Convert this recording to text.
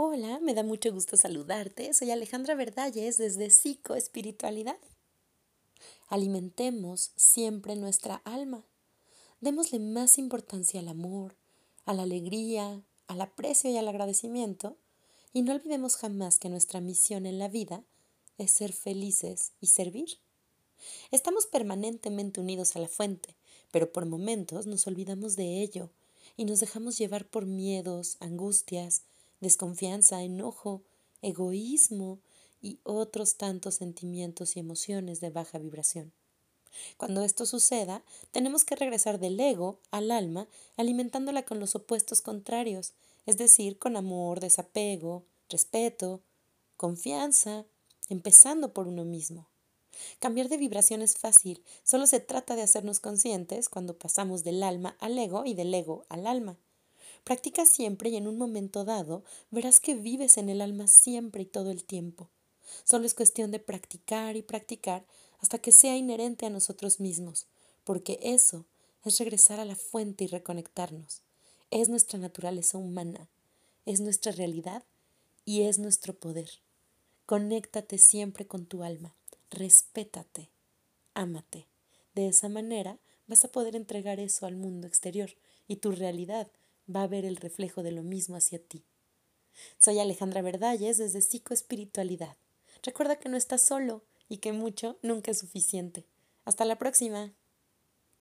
Hola, me da mucho gusto saludarte. Soy Alejandra Verdalles desde Psicoespiritualidad. Alimentemos siempre nuestra alma. Démosle más importancia al amor, a la alegría, al aprecio y al agradecimiento. Y no olvidemos jamás que nuestra misión en la vida es ser felices y servir. Estamos permanentemente unidos a la fuente, pero por momentos nos olvidamos de ello y nos dejamos llevar por miedos, angustias, desconfianza, enojo, egoísmo y otros tantos sentimientos y emociones de baja vibración. Cuando esto suceda, tenemos que regresar del ego al alma, alimentándola con los opuestos contrarios, es decir, con amor, desapego, respeto, confianza, empezando por uno mismo. Cambiar de vibración es fácil, solo se trata de hacernos conscientes cuando pasamos del alma al ego y del ego al alma. Practica siempre y en un momento dado verás que vives en el alma siempre y todo el tiempo. Solo es cuestión de practicar y practicar hasta que sea inherente a nosotros mismos, porque eso es regresar a la fuente y reconectarnos. Es nuestra naturaleza humana, es nuestra realidad y es nuestro poder. Conéctate siempre con tu alma, respétate, ámate. De esa manera vas a poder entregar eso al mundo exterior y tu realidad va a ver el reflejo de lo mismo hacia ti. Soy Alejandra Verdalles desde Psicoespiritualidad. Recuerda que no estás solo y que mucho nunca es suficiente. Hasta la próxima.